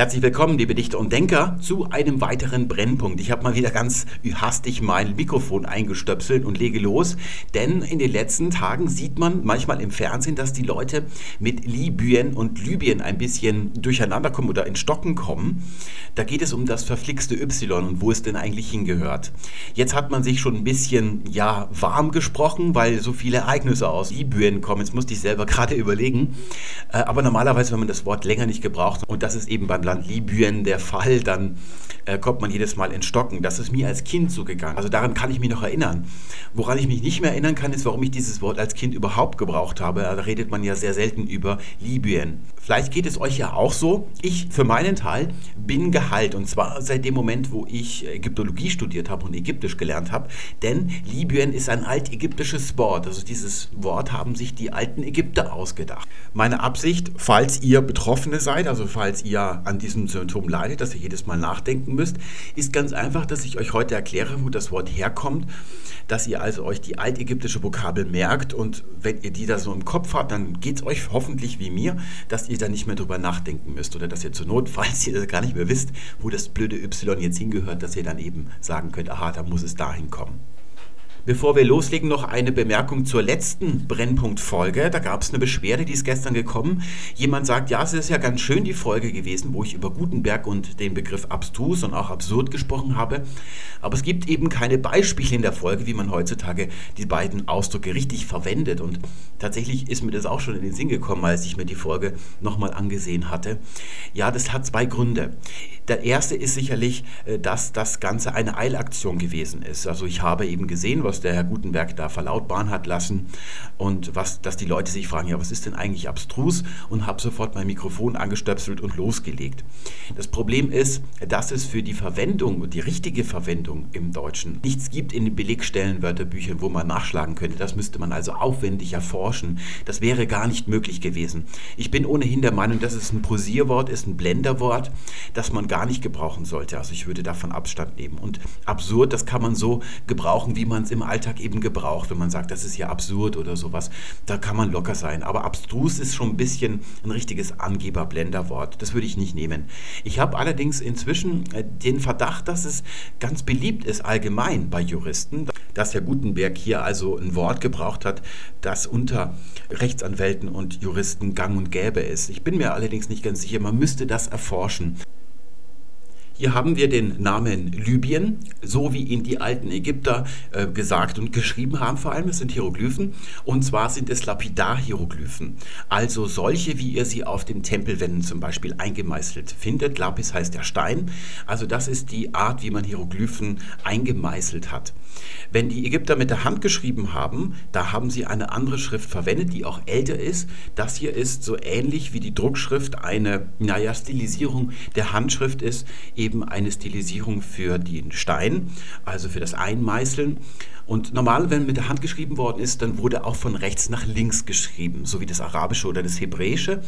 Herzlich willkommen, liebe Dichter und Denker, zu einem weiteren Brennpunkt. Ich habe mal wieder ganz hastig mein Mikrofon eingestöpselt und lege los, denn in den letzten Tagen sieht man manchmal im Fernsehen, dass die Leute mit Libyen und Libyen ein bisschen durcheinander kommen oder in Stocken kommen. Da geht es um das verflixte Y und wo es denn eigentlich hingehört. Jetzt hat man sich schon ein bisschen, ja, warm gesprochen, weil so viele Ereignisse aus Libyen kommen. Jetzt musste ich selber gerade überlegen. Äh, aber normalerweise, wenn man das Wort länger nicht gebraucht, und das ist eben beim Land Libyen der Fall, dann äh, kommt man jedes Mal in Stocken. Das ist mir als Kind so gegangen. Also daran kann ich mich noch erinnern. Woran ich mich nicht mehr erinnern kann, ist, warum ich dieses Wort als Kind überhaupt gebraucht habe. Da redet man ja sehr selten über Libyen. Vielleicht geht es euch ja auch so. Ich für meinen Teil bin geheilt. Und zwar seit dem Moment, wo ich Ägyptologie studiert habe und Ägyptisch gelernt habe. Denn Libyen ist ein altägyptisches Wort. Also dieses Wort haben sich die alten Ägypter ausgedacht. Meine Absicht, falls ihr Betroffene seid, also falls ihr an diesem Symptom leidet, dass ihr jedes Mal nachdenken müsst, ist ganz einfach, dass ich euch heute erkläre, wo das Wort herkommt, dass ihr also euch die altägyptische Vokabel merkt und wenn ihr die da so im Kopf habt, dann geht es euch hoffentlich wie mir, dass ihr da nicht mehr drüber nachdenken müsst oder dass ihr zur Not, falls ihr gar nicht mehr wisst, wo das blöde Y jetzt hingehört, dass ihr dann eben sagen könnt, aha, da muss es dahin kommen. Bevor wir loslegen, noch eine Bemerkung zur letzten Brennpunktfolge. Da gab es eine Beschwerde, die ist gestern gekommen. Jemand sagt, ja, es ist ja ganz schön die Folge gewesen, wo ich über Gutenberg und den Begriff abstrus und auch absurd gesprochen habe. Aber es gibt eben keine Beispiele in der Folge, wie man heutzutage die beiden Ausdrücke richtig verwendet. Und tatsächlich ist mir das auch schon in den Sinn gekommen, als ich mir die Folge nochmal angesehen hatte. Ja, das hat zwei Gründe. Der erste ist sicherlich, äh, dass das Ganze eine Eilaktion gewesen ist. Also ich habe eben gesehen, was der Herr Gutenberg da verlautbaren hat lassen und was, dass die Leute sich fragen, ja, was ist denn eigentlich abstrus? Und habe sofort mein Mikrofon angestöpselt und losgelegt. Das Problem ist, dass es für die Verwendung und die richtige Verwendung im Deutschen nichts gibt in den Belegstellenwörterbüchern, wo man nachschlagen könnte. Das müsste man also aufwendig erforschen. Das wäre gar nicht möglich gewesen. Ich bin ohnehin der Meinung, dass es ein Posierwort ist, ein Blenderwort, das man gar nicht gebrauchen sollte. Also ich würde davon Abstand nehmen. Und absurd, das kann man so gebrauchen, wie man es im im Alltag eben gebraucht, wenn man sagt, das ist ja absurd oder sowas. Da kann man locker sein. Aber abstrus ist schon ein bisschen ein richtiges Angeber-Blenderwort. Das würde ich nicht nehmen. Ich habe allerdings inzwischen äh, den Verdacht, dass es ganz beliebt ist allgemein bei Juristen, dass Herr Gutenberg hier also ein Wort gebraucht hat, das unter Rechtsanwälten und Juristen gang und gäbe ist. Ich bin mir allerdings nicht ganz sicher, man müsste das erforschen. Hier haben wir den Namen Libyen, so wie ihn die alten Ägypter äh, gesagt und geschrieben haben, vor allem, es sind Hieroglyphen, und zwar sind es Lapidar-Hieroglyphen, also solche, wie ihr sie auf den Tempelwänden zum Beispiel eingemeißelt findet. Lapis heißt der Stein, also das ist die Art, wie man Hieroglyphen eingemeißelt hat. Wenn die Ägypter mit der Hand geschrieben haben, da haben sie eine andere Schrift verwendet, die auch älter ist. Das hier ist so ähnlich wie die Druckschrift eine, naja, Stilisierung der Handschrift ist, eben eine Stilisierung für den Stein, also für das Einmeißeln. Und normal, wenn mit der Hand geschrieben worden ist, dann wurde auch von rechts nach links geschrieben, so wie das Arabische oder das Hebräische.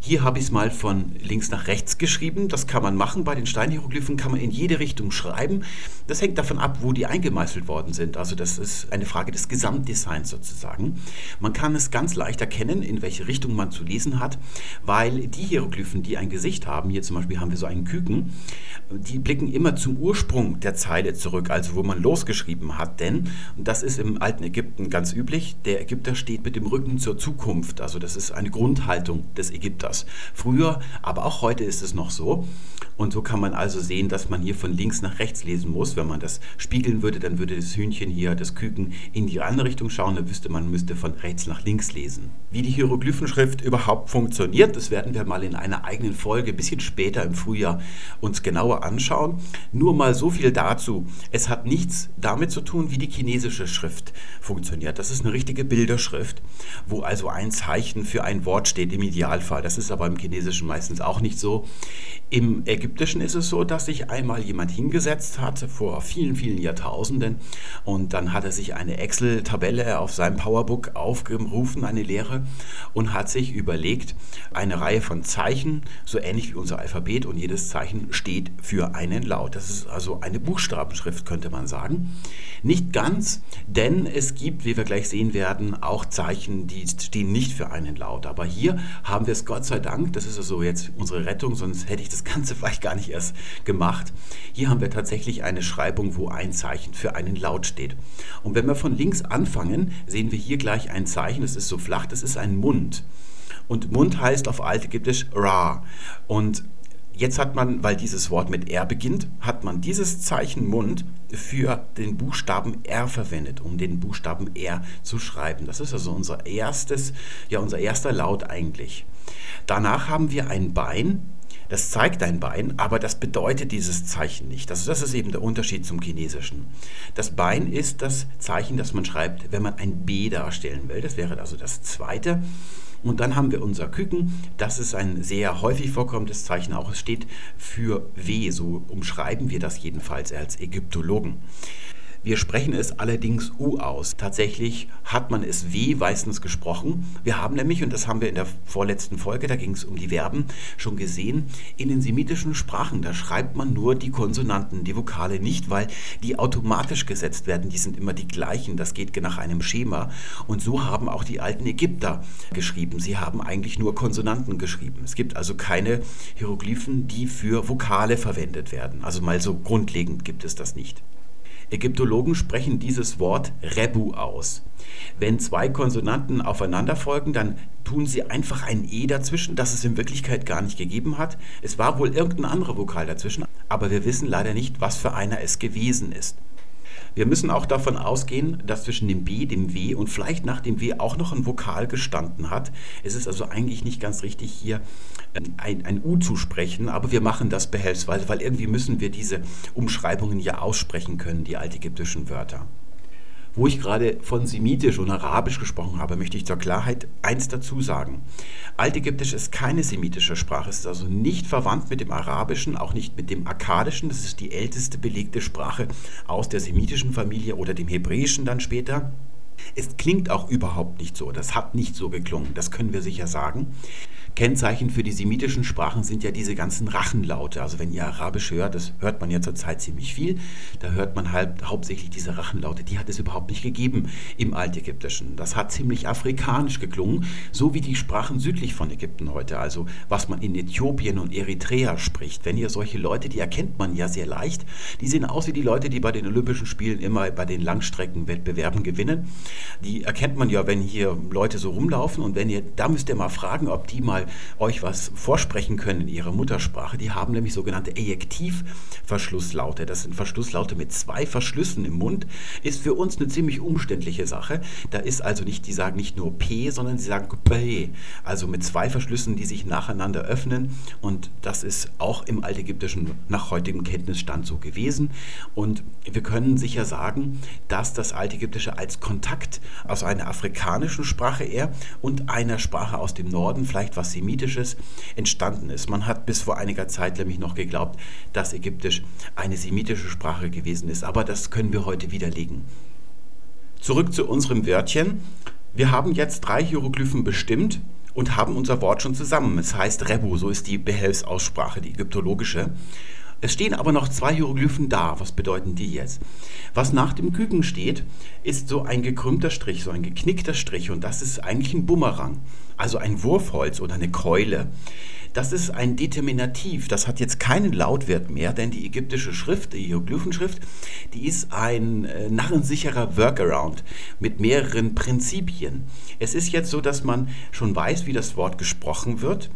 Hier habe ich es mal von links nach rechts geschrieben. Das kann man machen. Bei den Steinhieroglyphen kann man in jede Richtung schreiben. Das hängt davon ab, wo die eingemeißelt worden sind. Also das ist eine Frage des Gesamtdesigns sozusagen. Man kann es ganz leicht erkennen, in welche Richtung man zu lesen hat, weil die Hieroglyphen, die ein Gesicht haben, hier zum Beispiel haben wir so einen Küken, die blicken immer zum Ursprung der Zeile zurück, also wo man losgeschrieben hat. Denn, das ist im alten Ägypten ganz üblich, der Ägypter steht mit dem Rücken zur Zukunft. Also das ist eine Grundhaltung des Ägypters das. Früher, aber auch heute ist es noch so. Und so kann man also sehen, dass man hier von links nach rechts lesen muss. Wenn man das spiegeln würde, dann würde das Hühnchen hier, das Küken, in die andere Richtung schauen. Dann wüsste man, müsste von rechts nach links lesen. Wie die Hieroglyphenschrift überhaupt funktioniert, das werden wir mal in einer eigenen Folge ein bisschen später im Frühjahr uns genauer anschauen. Nur mal so viel dazu. Es hat nichts damit zu tun, wie die chinesische Schrift funktioniert. Das ist eine richtige Bilderschrift, wo also ein Zeichen für ein Wort steht im Idealfall. Das ist aber im Chinesischen meistens auch nicht so. Im Ägyptischen ist es so, dass sich einmal jemand hingesetzt hat vor vielen, vielen Jahrtausenden und dann hat er sich eine Excel-Tabelle auf seinem Powerbook aufgerufen, eine Lehre, und hat sich überlegt, eine Reihe von Zeichen, so ähnlich wie unser Alphabet, und jedes Zeichen steht für einen Laut. Das ist also eine Buchstabenschrift, könnte man sagen. Nicht ganz, denn es gibt, wie wir gleich sehen werden, auch Zeichen, die stehen nicht für einen Laut. Aber hier haben wir es Gott sei Dank, das ist also jetzt unsere Rettung, sonst hätte ich das Ganze vielleicht gar nicht erst gemacht. Hier haben wir tatsächlich eine Schreibung, wo ein Zeichen für einen Laut steht. Und wenn wir von links anfangen, sehen wir hier gleich ein Zeichen, das ist so flach, das ist ein Mund. Und Mund heißt auf Altägyptisch Ra. Und Jetzt hat man, weil dieses Wort mit R beginnt, hat man dieses Zeichen Mund für den Buchstaben R verwendet, um den Buchstaben R zu schreiben. Das ist also unser erstes, ja unser erster Laut eigentlich. Danach haben wir ein Bein. Das zeigt ein Bein, aber das bedeutet dieses Zeichen nicht. Also das ist eben der Unterschied zum Chinesischen. Das Bein ist das Zeichen, das man schreibt, wenn man ein B darstellen will. Das wäre also das zweite. Und dann haben wir unser Küken. Das ist ein sehr häufig vorkommendes Zeichen. Auch es steht für W. So umschreiben wir das jedenfalls als Ägyptologen. Wir sprechen es allerdings U aus. Tatsächlich hat man es W meistens gesprochen. Wir haben nämlich, und das haben wir in der vorletzten Folge, da ging es um die Verben, schon gesehen, in den semitischen Sprachen, da schreibt man nur die Konsonanten, die Vokale nicht, weil die automatisch gesetzt werden. Die sind immer die gleichen. Das geht nach einem Schema. Und so haben auch die alten Ägypter geschrieben. Sie haben eigentlich nur Konsonanten geschrieben. Es gibt also keine Hieroglyphen, die für Vokale verwendet werden. Also mal so grundlegend gibt es das nicht. Ägyptologen sprechen dieses Wort Rebu aus. Wenn zwei Konsonanten aufeinander folgen, dann tun sie einfach ein E dazwischen, das es in Wirklichkeit gar nicht gegeben hat. Es war wohl irgendein anderer Vokal dazwischen, aber wir wissen leider nicht, was für einer es gewesen ist. Wir müssen auch davon ausgehen, dass zwischen dem B, dem W und vielleicht nach dem W auch noch ein Vokal gestanden hat. Es ist also eigentlich nicht ganz richtig, hier ähm, ein, ein U zu sprechen, aber wir machen das behelfsweise, weil irgendwie müssen wir diese Umschreibungen ja aussprechen können, die altägyptischen Wörter. Wo ich gerade von Semitisch und Arabisch gesprochen habe, möchte ich zur Klarheit eins dazu sagen. Altägyptisch ist keine semitische Sprache, es ist also nicht verwandt mit dem Arabischen, auch nicht mit dem Akkadischen. Das ist die älteste belegte Sprache aus der semitischen Familie oder dem Hebräischen dann später. Es klingt auch überhaupt nicht so, das hat nicht so geklungen, das können wir sicher sagen. Kennzeichen für die semitischen Sprachen sind ja diese ganzen Rachenlaute. Also wenn ihr Arabisch hört, das hört man ja zurzeit ziemlich viel, da hört man halt hauptsächlich diese Rachenlaute. Die hat es überhaupt nicht gegeben im Altägyptischen. Das hat ziemlich afrikanisch geklungen, so wie die Sprachen südlich von Ägypten heute. Also was man in Äthiopien und Eritrea spricht. Wenn ihr solche Leute, die erkennt man ja sehr leicht, die sehen aus wie die Leute, die bei den Olympischen Spielen immer bei den Langstreckenwettbewerben gewinnen. Die erkennt man ja, wenn hier Leute so rumlaufen und wenn ihr, da müsst ihr mal fragen, ob die mal euch was vorsprechen können in ihrer Muttersprache. Die haben nämlich sogenannte Ejektivverschlusslaute. Das sind Verschlusslaute mit zwei Verschlüssen im Mund. Ist für uns eine ziemlich umständliche Sache. Da ist also nicht, die sagen nicht nur P, sondern sie sagen P. Also mit zwei Verschlüssen, die sich nacheinander öffnen. Und das ist auch im Altägyptischen nach heutigem Kenntnisstand so gewesen. Und wir können sicher sagen, dass das Altägyptische als Kontakt aus einer afrikanischen Sprache eher und einer Sprache aus dem Norden, vielleicht was Semitisches entstanden ist. Man hat bis vor einiger Zeit nämlich noch geglaubt, dass Ägyptisch eine semitische Sprache gewesen ist, aber das können wir heute widerlegen. Zurück zu unserem Wörtchen. Wir haben jetzt drei Hieroglyphen bestimmt und haben unser Wort schon zusammen. Es heißt Rebu, so ist die Behelfsaussprache, die ägyptologische. Es stehen aber noch zwei Hieroglyphen da. Was bedeuten die jetzt? Was nach dem Küken steht, ist so ein gekrümmter Strich, so ein geknickter Strich und das ist eigentlich ein Bumerang also ein Wurfholz oder eine Keule. Das ist ein Determinativ, das hat jetzt keinen Lautwert mehr, denn die ägyptische Schrift, die Hieroglyphenschrift, die ist ein äh, narrensicherer Workaround mit mehreren Prinzipien. Es ist jetzt so, dass man schon weiß, wie das Wort gesprochen wird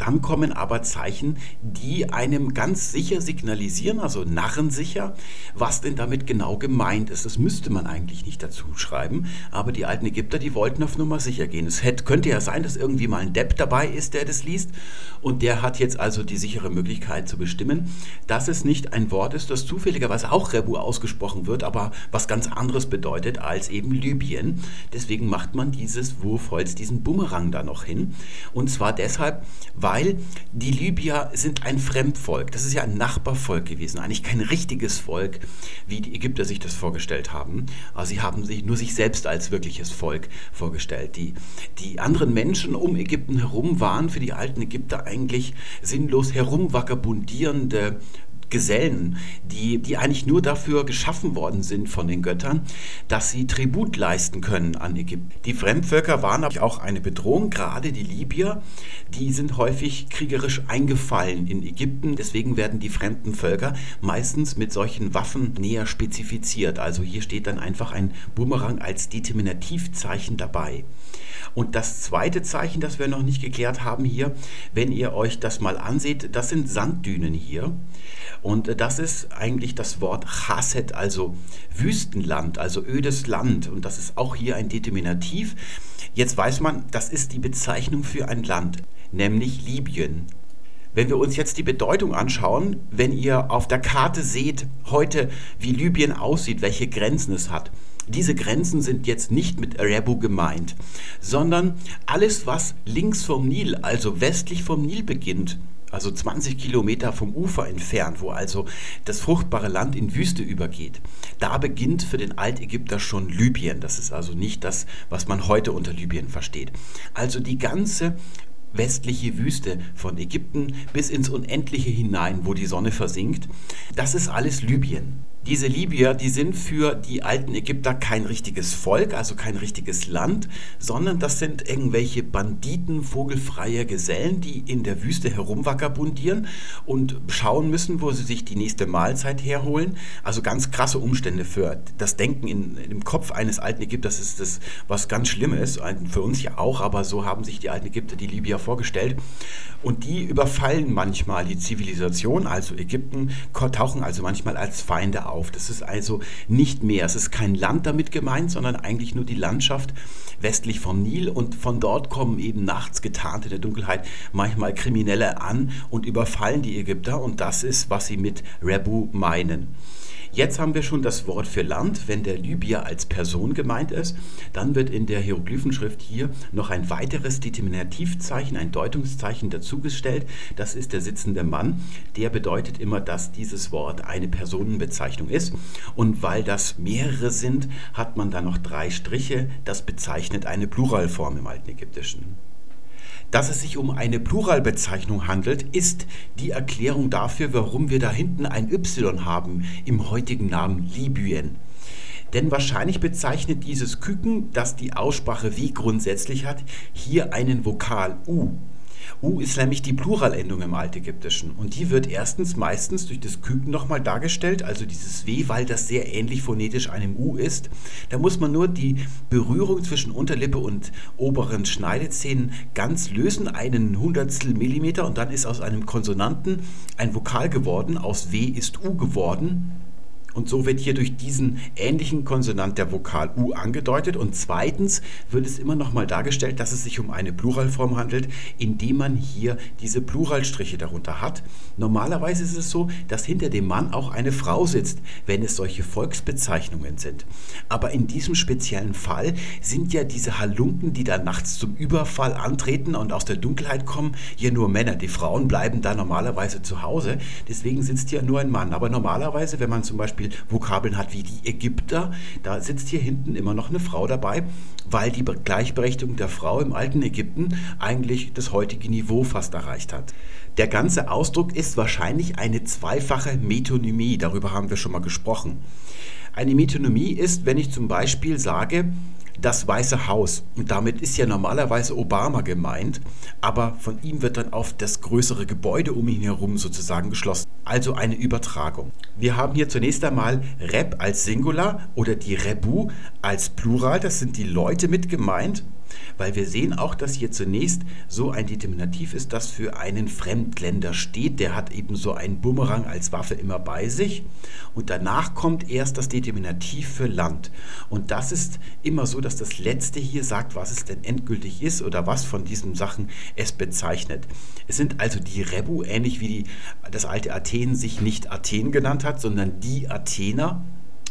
dann kommen aber Zeichen, die einem ganz sicher signalisieren, also narrensicher, was denn damit genau gemeint ist. Das müsste man eigentlich nicht dazu schreiben, aber die alten Ägypter, die wollten auf Nummer sicher gehen. Es hätte, könnte ja sein, dass irgendwie mal ein Depp dabei ist, der das liest und der hat jetzt also die sichere Möglichkeit zu bestimmen, dass es nicht ein Wort ist, das zufälligerweise auch Rebu ausgesprochen wird, aber was ganz anderes bedeutet als eben Libyen. Deswegen macht man dieses Wurfholz, diesen Bumerang da noch hin. Und zwar deshalb, weil weil die Libyer sind ein Fremdvolk. Das ist ja ein Nachbarvolk gewesen, eigentlich kein richtiges Volk, wie die Ägypter sich das vorgestellt haben. Also sie haben sich nur sich selbst als wirkliches Volk vorgestellt. Die, die anderen Menschen um Ägypten herum waren für die alten Ägypter eigentlich sinnlos herumvagabundierende Gesellen, die, die eigentlich nur dafür geschaffen worden sind von den Göttern, dass sie Tribut leisten können an Ägypten. Die Fremdvölker waren aber auch eine Bedrohung, gerade die Libyer, die sind häufig kriegerisch eingefallen in Ägypten. Deswegen werden die fremden Völker meistens mit solchen Waffen näher spezifiziert. Also hier steht dann einfach ein Bumerang als Determinativzeichen dabei. Und das zweite Zeichen, das wir noch nicht geklärt haben hier, wenn ihr euch das mal anseht, das sind Sanddünen hier. Und das ist eigentlich das Wort Chasset, also Wüstenland, also ödes Land. Und das ist auch hier ein Determinativ. Jetzt weiß man, das ist die Bezeichnung für ein Land, nämlich Libyen. Wenn wir uns jetzt die Bedeutung anschauen, wenn ihr auf der Karte seht heute, wie Libyen aussieht, welche Grenzen es hat, diese Grenzen sind jetzt nicht mit Rebu gemeint, sondern alles, was links vom Nil, also westlich vom Nil beginnt, also 20 Kilometer vom Ufer entfernt, wo also das fruchtbare Land in Wüste übergeht. Da beginnt für den Altägypter schon Libyen. Das ist also nicht das, was man heute unter Libyen versteht. Also die ganze westliche Wüste von Ägypten bis ins Unendliche hinein, wo die Sonne versinkt, das ist alles Libyen. Diese Libyer, die sind für die alten Ägypter kein richtiges Volk, also kein richtiges Land, sondern das sind irgendwelche Banditen, vogelfreie Gesellen, die in der Wüste herumvagabundieren und schauen müssen, wo sie sich die nächste Mahlzeit herholen. Also ganz krasse Umstände für das Denken in, im Kopf eines alten Ägypters ist das was ganz Schlimmes, für uns ja auch, aber so haben sich die alten Ägypter die Libyer vorgestellt. Und die überfallen manchmal die Zivilisation, also Ägypten, tauchen also manchmal als Feinde auf. Das ist also nicht mehr, es ist kein Land damit gemeint, sondern eigentlich nur die Landschaft westlich vom Nil. Und von dort kommen eben nachts getarnt in der Dunkelheit manchmal Kriminelle an und überfallen die Ägypter. Und das ist, was sie mit Rebu meinen. Jetzt haben wir schon das Wort für Land. Wenn der Libyer als Person gemeint ist, dann wird in der Hieroglyphenschrift hier noch ein weiteres Determinativzeichen, ein Deutungszeichen dazugestellt. Das ist der sitzende Mann. Der bedeutet immer, dass dieses Wort eine Personenbezeichnung ist. Und weil das mehrere sind, hat man da noch drei Striche. Das bezeichnet eine Pluralform im alten Ägyptischen. Dass es sich um eine Pluralbezeichnung handelt, ist die Erklärung dafür, warum wir da hinten ein Y haben im heutigen Namen Libyen. Denn wahrscheinlich bezeichnet dieses Küken, das die Aussprache wie grundsätzlich hat, hier einen Vokal U. U ist nämlich die Pluralendung im Altägyptischen und die wird erstens meistens durch das Küken nochmal dargestellt, also dieses W, weil das sehr ähnlich phonetisch einem U ist. Da muss man nur die Berührung zwischen Unterlippe und oberen Schneidezähnen ganz lösen, einen Hundertstel Millimeter und dann ist aus einem Konsonanten ein Vokal geworden, aus W ist U geworden. Und so wird hier durch diesen ähnlichen Konsonant der Vokal U angedeutet. Und zweitens wird es immer noch mal dargestellt, dass es sich um eine Pluralform handelt, indem man hier diese Pluralstriche darunter hat. Normalerweise ist es so, dass hinter dem Mann auch eine Frau sitzt, wenn es solche Volksbezeichnungen sind. Aber in diesem speziellen Fall sind ja diese Halunken, die da nachts zum Überfall antreten und aus der Dunkelheit kommen, hier nur Männer. Die Frauen bleiben da normalerweise zu Hause. Deswegen sitzt hier nur ein Mann. Aber normalerweise, wenn man zum Beispiel Vokabeln hat wie die Ägypter, da sitzt hier hinten immer noch eine Frau dabei, weil die Gleichberechtigung der Frau im alten Ägypten eigentlich das heutige Niveau fast erreicht hat. Der ganze Ausdruck ist wahrscheinlich eine zweifache Metonymie, darüber haben wir schon mal gesprochen. Eine Metonymie ist, wenn ich zum Beispiel sage, das Weiße Haus. Und damit ist ja normalerweise Obama gemeint, aber von ihm wird dann auf das größere Gebäude um ihn herum sozusagen geschlossen. Also eine Übertragung. Wir haben hier zunächst einmal Rep als Singular oder die Rebu als Plural. Das sind die Leute mit gemeint weil wir sehen auch, dass hier zunächst so ein Determinativ ist, das für einen Fremdländer steht. Der hat eben so einen Bumerang als Waffe immer bei sich. Und danach kommt erst das Determinativ für Land. Und das ist immer so, dass das Letzte hier sagt, was es denn endgültig ist oder was von diesen Sachen es bezeichnet. Es sind also die Rebu, ähnlich wie die, das alte Athen sich nicht Athen genannt hat, sondern die Athener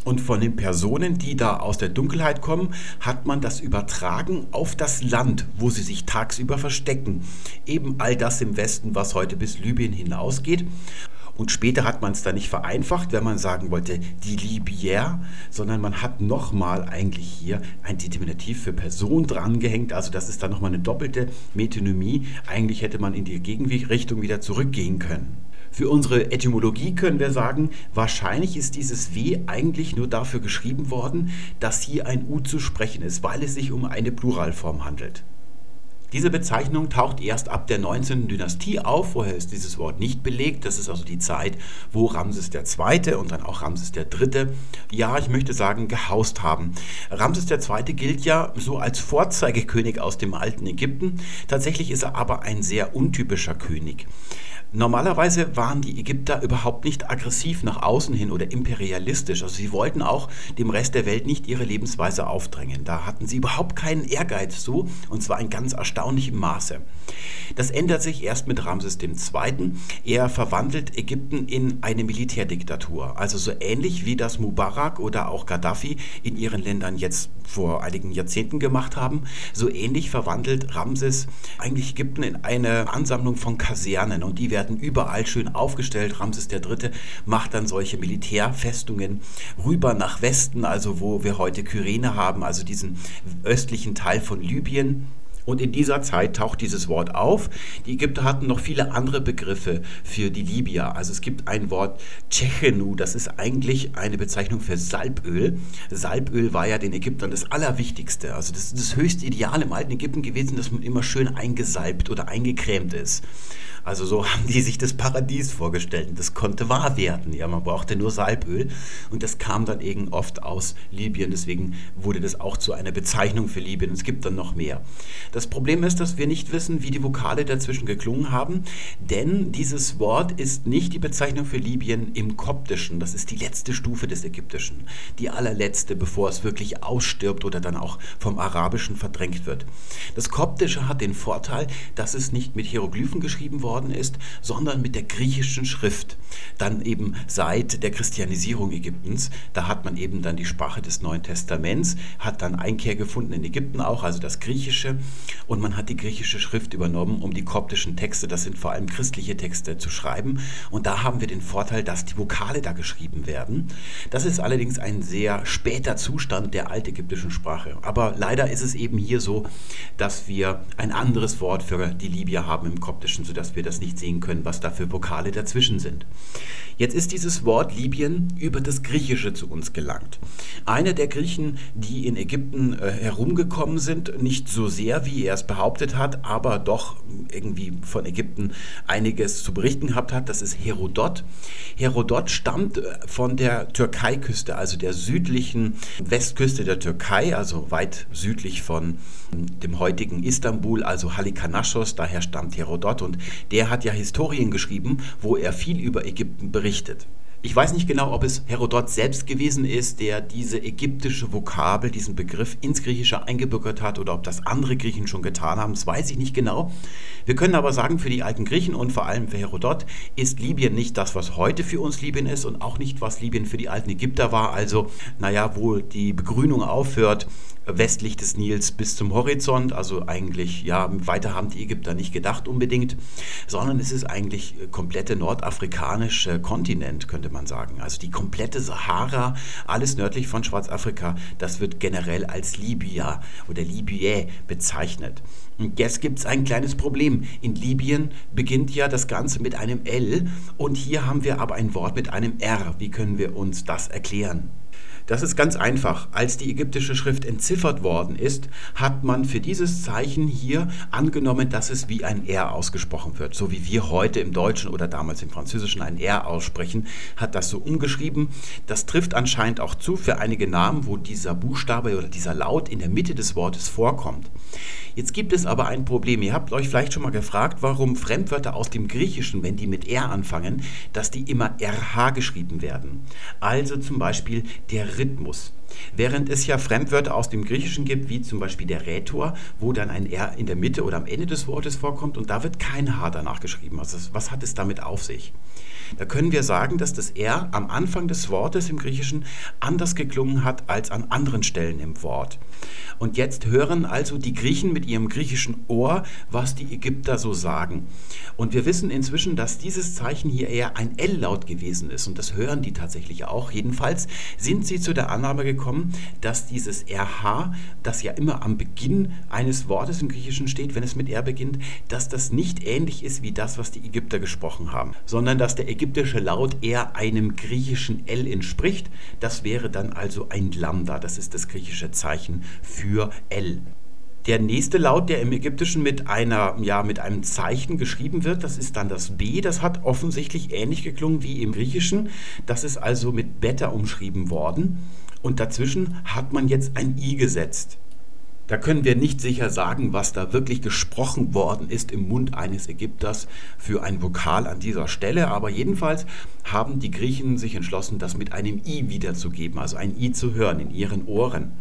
Und von den Personen, die da aus der Dunkelheit kommen, hat man das übertragen auf das Land, wo sie sich tagsüber verstecken. Eben all das im Westen, was heute bis Libyen hinausgeht. Und später hat man es dann nicht vereinfacht, wenn man sagen wollte, die Libyer, sondern man hat nochmal eigentlich hier ein Determinativ für Person drangehängt. Also das ist dann nochmal eine doppelte Metonymie. Eigentlich hätte man in die Gegenrichtung wieder zurückgehen können. Für unsere Etymologie können wir sagen, wahrscheinlich ist dieses W eigentlich nur dafür geschrieben worden, dass hier ein U zu sprechen ist, weil es sich um eine Pluralform handelt. Diese Bezeichnung taucht erst ab der 19. Dynastie auf. Vorher ist dieses Wort nicht belegt. Das ist also die Zeit, wo Ramses II. und dann auch Ramses III. ja, ich möchte sagen, gehaust haben. Ramses II. gilt ja so als Vorzeigekönig aus dem alten Ägypten. Tatsächlich ist er aber ein sehr untypischer König. Normalerweise waren die Ägypter überhaupt nicht aggressiv nach außen hin oder imperialistisch. Also sie wollten auch dem Rest der Welt nicht ihre Lebensweise aufdrängen. Da hatten sie überhaupt keinen Ehrgeiz so, und zwar in ganz erstaunlichem Maße. Das ändert sich erst mit Ramses II. Er verwandelt Ägypten in eine Militärdiktatur. Also so ähnlich wie das Mubarak oder auch Gaddafi in ihren Ländern jetzt vor einigen Jahrzehnten gemacht haben. So ähnlich verwandelt Ramses eigentlich Ägypten in eine Ansammlung von Kasernen und die werden werden überall schön aufgestellt. Ramses III. macht dann solche Militärfestungen rüber nach Westen, also wo wir heute Kyrene haben, also diesen östlichen Teil von Libyen. Und in dieser Zeit taucht dieses Wort auf. Die Ägypter hatten noch viele andere Begriffe für die Libyer. Also es gibt ein Wort Tschechenu, das ist eigentlich eine Bezeichnung für Salböl. Salböl war ja den Ägyptern das Allerwichtigste. Also das ist das höchste Ideal im alten Ägypten gewesen, dass man immer schön eingesalbt oder eingecremt ist. Also so haben die sich das Paradies vorgestellt. Und das konnte wahr werden. Ja, man brauchte nur Salböl. Und das kam dann eben oft aus Libyen. Deswegen wurde das auch zu einer Bezeichnung für Libyen. Es gibt dann noch mehr. Das Problem ist, dass wir nicht wissen, wie die Vokale dazwischen geklungen haben. Denn dieses Wort ist nicht die Bezeichnung für Libyen im Koptischen. Das ist die letzte Stufe des Ägyptischen. Die allerletzte, bevor es wirklich ausstirbt oder dann auch vom Arabischen verdrängt wird. Das Koptische hat den Vorteil, dass es nicht mit Hieroglyphen geschrieben worden worden ist, sondern mit der griechischen Schrift. Dann eben seit der Christianisierung Ägyptens, da hat man eben dann die Sprache des Neuen Testaments, hat dann Einkehr gefunden in Ägypten auch, also das Griechische, und man hat die griechische Schrift übernommen, um die koptischen Texte, das sind vor allem christliche Texte, zu schreiben. Und da haben wir den Vorteil, dass die Vokale da geschrieben werden. Das ist allerdings ein sehr später Zustand der altägyptischen Sprache. Aber leider ist es eben hier so, dass wir ein anderes Wort für die Libyer haben im Koptischen, sodass wir das nicht sehen können, was da für Vokale dazwischen sind. Jetzt ist dieses Wort Libyen über das Griechische zu uns gelangt. Einer der Griechen, die in Ägypten äh, herumgekommen sind, nicht so sehr, wie er es behauptet hat, aber doch irgendwie von Ägypten einiges zu berichten gehabt hat, das ist Herodot. Herodot stammt äh, von der Türkeiküste, also der südlichen Westküste der Türkei, also weit südlich von dem heutigen Istanbul, also Halikarnassos, daher stammt Herodot und der hat ja Historien geschrieben, wo er viel über Ägypten berichtet. Ich weiß nicht genau, ob es Herodot selbst gewesen ist, der diese ägyptische Vokabel, diesen Begriff ins Griechische eingebürgert hat oder ob das andere Griechen schon getan haben, das weiß ich nicht genau. Wir können aber sagen, für die alten Griechen und vor allem für Herodot ist Libyen nicht das, was heute für uns Libyen ist und auch nicht, was Libyen für die alten Ägypter war. Also, naja, wo die Begrünung aufhört, westlich des Nils bis zum Horizont. Also eigentlich, ja, weiter haben die Ägypter nicht gedacht unbedingt, sondern es ist eigentlich komplette nordafrikanische Kontinent, könnte man sagen. Also die komplette Sahara, alles nördlich von Schwarzafrika, das wird generell als Libya oder Libye bezeichnet. Und jetzt gibt es ein kleines Problem. In Libyen beginnt ja das Ganze mit einem L und hier haben wir aber ein Wort mit einem R. Wie können wir uns das erklären? Das ist ganz einfach. Als die ägyptische Schrift entziffert worden ist, hat man für dieses Zeichen hier angenommen, dass es wie ein R ausgesprochen wird. So wie wir heute im Deutschen oder damals im Französischen ein R aussprechen, hat das so umgeschrieben. Das trifft anscheinend auch zu für einige Namen, wo dieser Buchstabe oder dieser Laut in der Mitte des Wortes vorkommt. Jetzt gibt es aber ein Problem. Ihr habt euch vielleicht schon mal gefragt, warum Fremdwörter aus dem Griechischen, wenn die mit R anfangen, dass die immer RH geschrieben werden. Also zum Beispiel der Rhythmus. Während es ja Fremdwörter aus dem Griechischen gibt, wie zum Beispiel der Rhetor, wo dann ein R in der Mitte oder am Ende des Wortes vorkommt und da wird kein H danach geschrieben. Also was hat es damit auf sich? Da können wir sagen, dass das R am Anfang des Wortes im Griechischen anders geklungen hat als an anderen Stellen im Wort. Und jetzt hören also die Griechen mit ihrem griechischen Ohr, was die Ägypter so sagen. Und wir wissen inzwischen, dass dieses Zeichen hier eher ein L-Laut gewesen ist. Und das hören die tatsächlich auch. Jedenfalls sind sie zu der Annahme gekommen, dass dieses RH, das ja immer am Beginn eines Wortes im Griechischen steht, wenn es mit R beginnt, dass das nicht ähnlich ist wie das, was die Ägypter gesprochen haben, sondern dass der ägyptische Laut eher einem griechischen L entspricht. Das wäre dann also ein Lambda. Das ist das griechische Zeichen für L. Der nächste Laut, der im Ägyptischen mit, einer, ja, mit einem Zeichen geschrieben wird, das ist dann das B. Das hat offensichtlich ähnlich geklungen wie im Griechischen. Das ist also mit Beta umschrieben worden. Und dazwischen hat man jetzt ein I gesetzt. Da können wir nicht sicher sagen, was da wirklich gesprochen worden ist im Mund eines Ägypters für ein Vokal an dieser Stelle, aber jedenfalls haben die Griechen sich entschlossen, das mit einem I wiederzugeben, also ein I zu hören in ihren Ohren.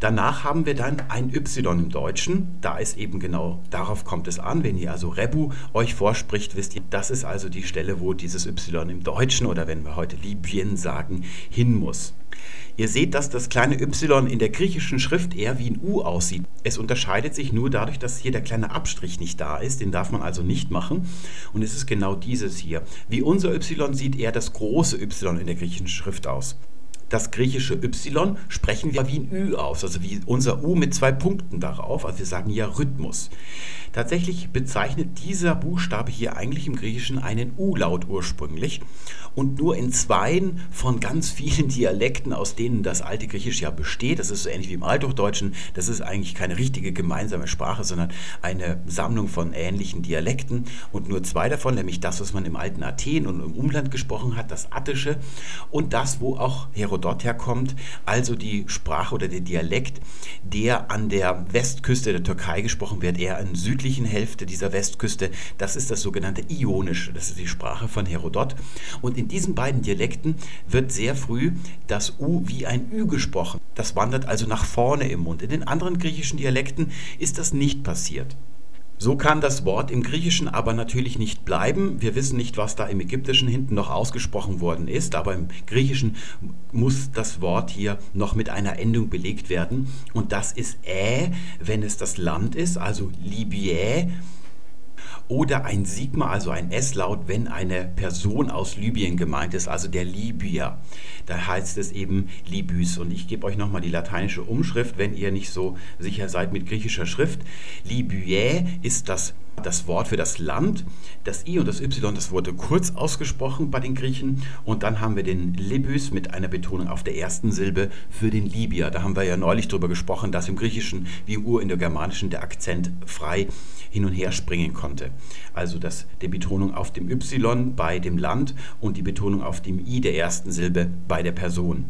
Danach haben wir dann ein Y im Deutschen. Da ist eben genau, darauf kommt es an. Wenn ihr also Rebu euch vorspricht, wisst ihr, das ist also die Stelle, wo dieses Y im Deutschen oder wenn wir heute Libyen sagen, hin muss. Ihr seht, dass das kleine y in der griechischen Schrift eher wie ein U aussieht. Es unterscheidet sich nur dadurch, dass hier der kleine Abstrich nicht da ist. Den darf man also nicht machen. Und es ist genau dieses hier. Wie unser y sieht eher das große y in der griechischen Schrift aus. Das griechische Y sprechen wir wie ein Ü aus, also wie unser U mit zwei Punkten darauf. Also wir sagen ja Rhythmus. Tatsächlich bezeichnet dieser Buchstabe hier eigentlich im Griechischen einen U-Laut ursprünglich und nur in zweien von ganz vielen Dialekten, aus denen das alte Griechisch ja besteht, das ist so ähnlich wie im Althochdeutschen, das ist eigentlich keine richtige gemeinsame Sprache, sondern eine Sammlung von ähnlichen Dialekten. Und nur zwei davon, nämlich das, was man im alten Athen und im Umland gesprochen hat, das Attische und das, wo auch Herodot herkommt, also die Sprache oder der Dialekt, der an der Westküste der Türkei gesprochen wird, eher in südlichen südlichen Hälfte dieser Westküste. Das ist das sogenannte Ionische, das ist die Sprache von Herodot. Und in diesen beiden Dialekten wird sehr früh das U wie ein Ü gesprochen. Das wandert also nach vorne im Mund. In den anderen griechischen Dialekten ist das nicht passiert. So kann das Wort im Griechischen aber natürlich nicht bleiben. Wir wissen nicht, was da im Ägyptischen hinten noch ausgesprochen worden ist, aber im Griechischen muss das Wort hier noch mit einer Endung belegt werden. Und das ist ä, wenn es das Land ist, also Libye oder ein Sigma, also ein S-Laut, wenn eine Person aus Libyen gemeint ist, also der Libyer. Da heißt es eben Libys. Und ich gebe euch nochmal die lateinische Umschrift, wenn ihr nicht so sicher seid mit griechischer Schrift. Libye ist das das Wort für das Land. Das I und das Y, das wurde kurz ausgesprochen bei den Griechen. Und dann haben wir den Libys mit einer Betonung auf der ersten Silbe für den Libyer. Da haben wir ja neulich drüber gesprochen, dass im Griechischen wie im Urindogermanischen der Akzent frei hin und her springen konnte. Also dass die Betonung auf dem Y bei dem Land und die Betonung auf dem I der ersten Silbe bei der Person.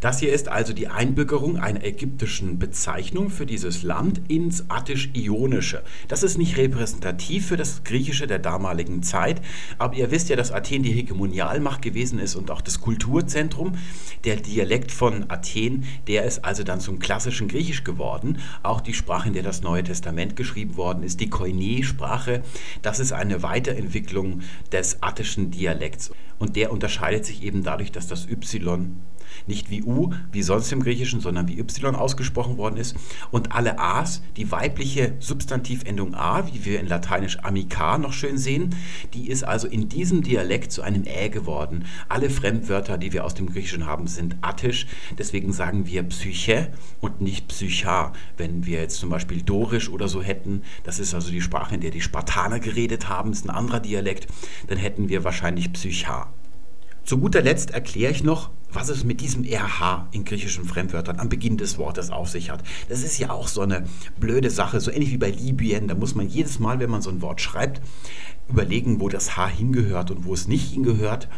Das hier ist also die Einbürgerung einer ägyptischen Bezeichnung für dieses Land ins Attisch-Ionische. Das ist nicht repräsentativ für das Griechische der damaligen Zeit, aber ihr wisst ja, dass Athen die Hegemonialmacht gewesen ist und auch das Kulturzentrum. Der Dialekt von Athen, der ist also dann zum klassischen Griechisch geworden. Auch die Sprache, in der das Neue Testament geschrieben worden ist, die Koine-Sprache, das ist eine Weiterentwicklung des attischen Dialekts. Und der unterscheidet sich eben dadurch, dass das Y nicht wie U, wie sonst im Griechischen, sondern wie Y ausgesprochen worden ist. Und alle A's, die weibliche Substantivendung A, wie wir in Lateinisch amica noch schön sehen, die ist also in diesem Dialekt zu einem Ä geworden. Alle Fremdwörter, die wir aus dem Griechischen haben, sind attisch. Deswegen sagen wir Psyche und nicht Psycha. Wenn wir jetzt zum Beispiel Dorisch oder so hätten, das ist also die Sprache, in der die Spartaner geredet haben, ist ein anderer Dialekt, dann hätten wir wahrscheinlich Psycha. Zu guter Letzt erkläre ich noch, was es mit diesem RH in griechischen Fremdwörtern am Beginn des Wortes auf sich hat. Das ist ja auch so eine blöde Sache, so ähnlich wie bei Libyen. Da muss man jedes Mal, wenn man so ein Wort schreibt, überlegen, wo das H hingehört und wo es nicht hingehört.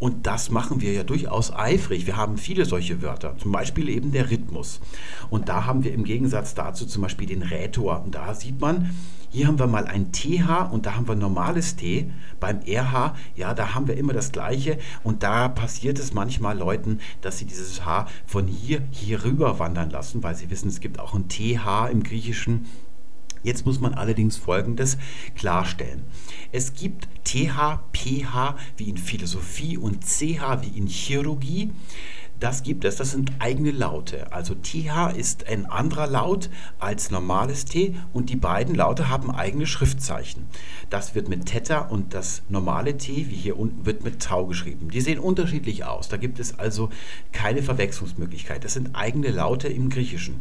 Und das machen wir ja durchaus eifrig. Wir haben viele solche Wörter, zum Beispiel eben der Rhythmus. Und da haben wir im Gegensatz dazu zum Beispiel den Rätor. Und da sieht man, Hier haben wir mal ein TH und da haben wir normales T. Beim RH, ja, da haben wir immer das gleiche und da passiert es manchmal Leuten, dass sie dieses H von hier hier rüber wandern lassen, weil sie wissen, es gibt auch ein TH im Griechischen. Jetzt muss man allerdings Folgendes klarstellen. Es gibt TH, PH wie in Philosophie und CH wie in Chirurgie. Das gibt es, das sind eigene Laute. Also TH ist ein anderer Laut als normales T und die beiden Laute haben eigene Schriftzeichen. Das wird mit Theta und das normale T, wie hier unten, wird mit Tau geschrieben. Die sehen unterschiedlich aus. Da gibt es also keine Verwechslungsmöglichkeit. Das sind eigene Laute im Griechischen.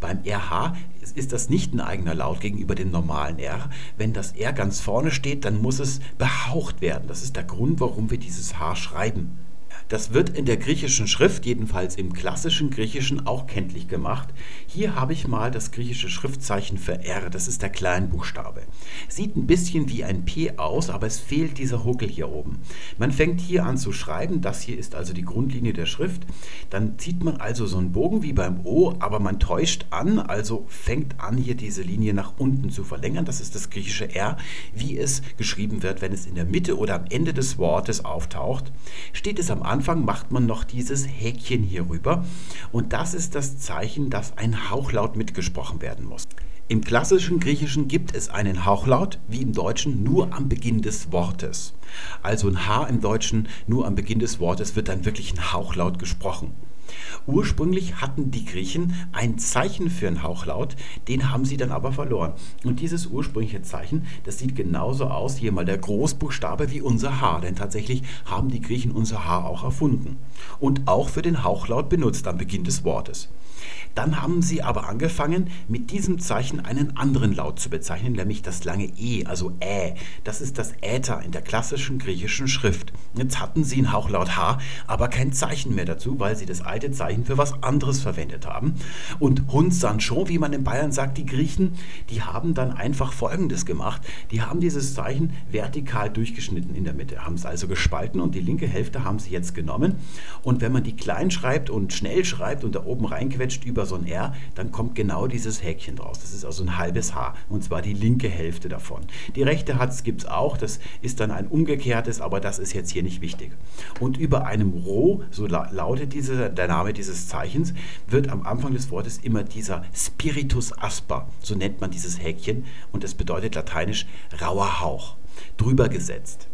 Beim RH ist das nicht ein eigener Laut gegenüber dem normalen R. Wenn das R ganz vorne steht, dann muss es behaucht werden. Das ist der Grund, warum wir dieses H schreiben. Das wird in der griechischen Schrift, jedenfalls im klassischen Griechischen, auch kenntlich gemacht. Hier habe ich mal das griechische Schriftzeichen für R, das ist der Kleinbuchstabe. Sieht ein bisschen wie ein P aus, aber es fehlt dieser Huckel hier oben. Man fängt hier an zu schreiben, das hier ist also die Grundlinie der Schrift. Dann zieht man also so einen Bogen wie beim O, aber man täuscht an, also fängt an, hier diese Linie nach unten zu verlängern. Das ist das griechische R, wie es geschrieben wird, wenn es in der Mitte oder am Ende des Wortes auftaucht. Steht es am Anfang, Anfang macht man noch dieses Häkchen hier rüber und das ist das Zeichen, dass ein Hauchlaut mitgesprochen werden muss. Im klassischen Griechischen gibt es einen Hauchlaut, wie im Deutschen, nur am Beginn des Wortes. Also ein H im Deutschen nur am Beginn des Wortes wird dann wirklich ein Hauchlaut gesprochen. Ursprünglich hatten die Griechen ein Zeichen für einen Hauchlaut, den haben sie dann aber verloren. Und dieses ursprüngliche Zeichen, das sieht genauso aus, hier mal der Großbuchstabe wie unser H, denn tatsächlich haben die Griechen unser H auch erfunden und auch für den Hauchlaut benutzt am Beginn des Wortes. Dann haben sie aber angefangen, mit diesem Zeichen einen anderen Laut zu bezeichnen, nämlich das lange E, also Ä. Das ist das Äther in der klassischen griechischen Schrift. Jetzt hatten sie ein Hauchlaut H, aber kein Zeichen mehr dazu, weil sie das alte Zeichen für was anderes verwendet haben. Und Hund Sancho, wie man in Bayern sagt, die Griechen, die haben dann einfach Folgendes gemacht. Die haben dieses Zeichen vertikal durchgeschnitten in der Mitte, haben es also gespalten und die linke Hälfte haben sie jetzt genommen. Und wenn man die klein schreibt und schnell schreibt und da oben reinquetscht über so ein R, dann kommt genau dieses Häkchen draus. Das ist also ein halbes H und zwar die linke Hälfte davon. Die rechte gibt es auch, das ist dann ein umgekehrtes, aber das ist jetzt hier nicht wichtig. Und über einem Rho, so lautet diese, der Name dieses Zeichens, wird am Anfang des Wortes immer dieser Spiritus asper, so nennt man dieses Häkchen und das bedeutet lateinisch rauer Hauch, drüber gesetzt.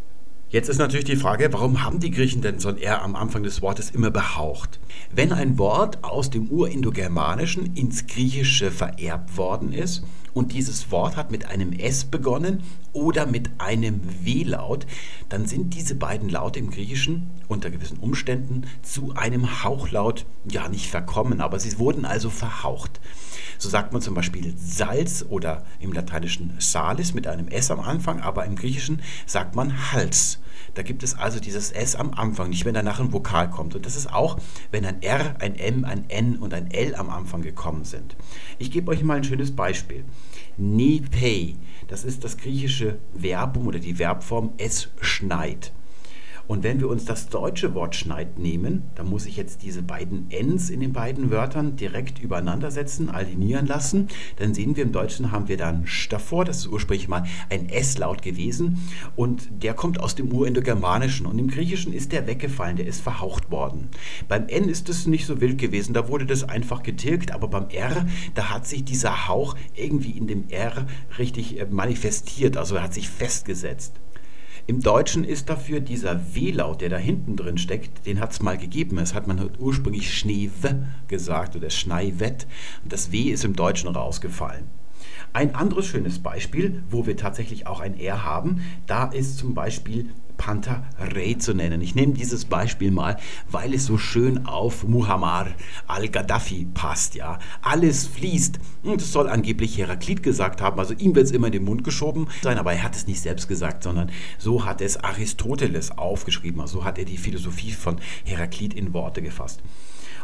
Jetzt ist natürlich die Frage, warum haben die Griechen denn so ein R am Anfang des Wortes immer behaucht? Wenn ein Wort aus dem Urindogermanischen ins Griechische vererbt worden ist und dieses Wort hat mit einem S begonnen oder mit einem W-Laut, dann sind diese beiden Laute im Griechischen unter gewissen Umständen zu einem Hauchlaut ja nicht verkommen, aber sie wurden also verhaucht. So sagt man zum Beispiel Salz oder im Lateinischen Salis mit einem S am Anfang, aber im Griechischen sagt man Hals. Da gibt es also dieses S am Anfang, nicht wenn danach ein Vokal kommt. Und das ist auch, wenn ein R, ein M, ein N und ein L am Anfang gekommen sind. Ich gebe euch mal ein schönes Beispiel. Nepei, das ist das griechische Verbum oder die Verbform es schneit. Und wenn wir uns das deutsche Wort Schneid nehmen, dann muss ich jetzt diese beiden Ns in den beiden Wörtern direkt übereinander setzen, alignieren lassen. Dann sehen wir im Deutschen haben wir dann Sch davor, das ist ursprünglich mal ein S-Laut gewesen. Und der kommt aus dem Urindogermanischen. Und im Griechischen ist der weggefallen, der ist verhaucht worden. Beim N ist es nicht so wild gewesen, da wurde das einfach getilgt, aber beim R, da hat sich dieser Hauch irgendwie in dem R richtig äh, manifestiert, also er hat sich festgesetzt. Im Deutschen ist dafür dieser W-Laut, der da hinten drin steckt, den hat es mal gegeben. Es hat man ursprünglich Schneewe gesagt oder Schneiwett und das W ist im Deutschen rausgefallen. Ein anderes schönes Beispiel, wo wir tatsächlich auch ein R haben, da ist zum Beispiel Pantarei zu nennen. Ich nehme dieses Beispiel mal, weil es so schön auf Muhammad al-Gaddafi passt. Ja, alles fließt. Das soll angeblich Heraklit gesagt haben. Also ihm wird es immer in den Mund geschoben sein, aber er hat es nicht selbst gesagt, sondern so hat es Aristoteles aufgeschrieben. Also so hat er die Philosophie von Heraklit in Worte gefasst.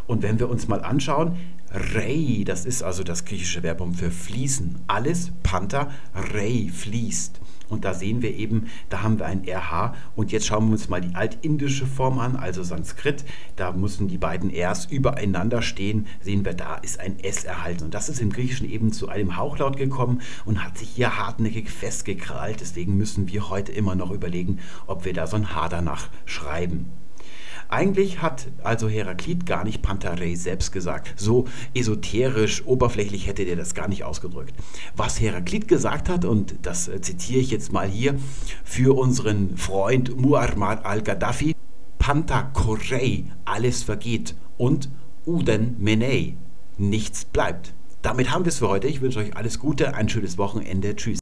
Und wenn wir uns mal anschauen, Rei, das ist also das griechische Verbum für fließen. Alles Panther, Rei, fließt. Und da sehen wir eben, da haben wir ein RH. Und jetzt schauen wir uns mal die altindische Form an, also Sanskrit. Da müssen die beiden Rs übereinander stehen. Sehen wir, da ist ein S erhalten. Und das ist im Griechischen eben zu einem Hauchlaut gekommen und hat sich hier hartnäckig festgekrallt. Deswegen müssen wir heute immer noch überlegen, ob wir da so ein H danach schreiben. Eigentlich hat also Heraklit gar nicht Pantarei selbst gesagt. So esoterisch, oberflächlich hätte der das gar nicht ausgedrückt. Was Heraklit gesagt hat, und das äh, zitiere ich jetzt mal hier für unseren Freund Muammar al-Gaddafi, Pantakorei, alles vergeht und Uden Menei, nichts bleibt. Damit haben wir es für heute. Ich wünsche euch alles Gute, ein schönes Wochenende. Tschüss.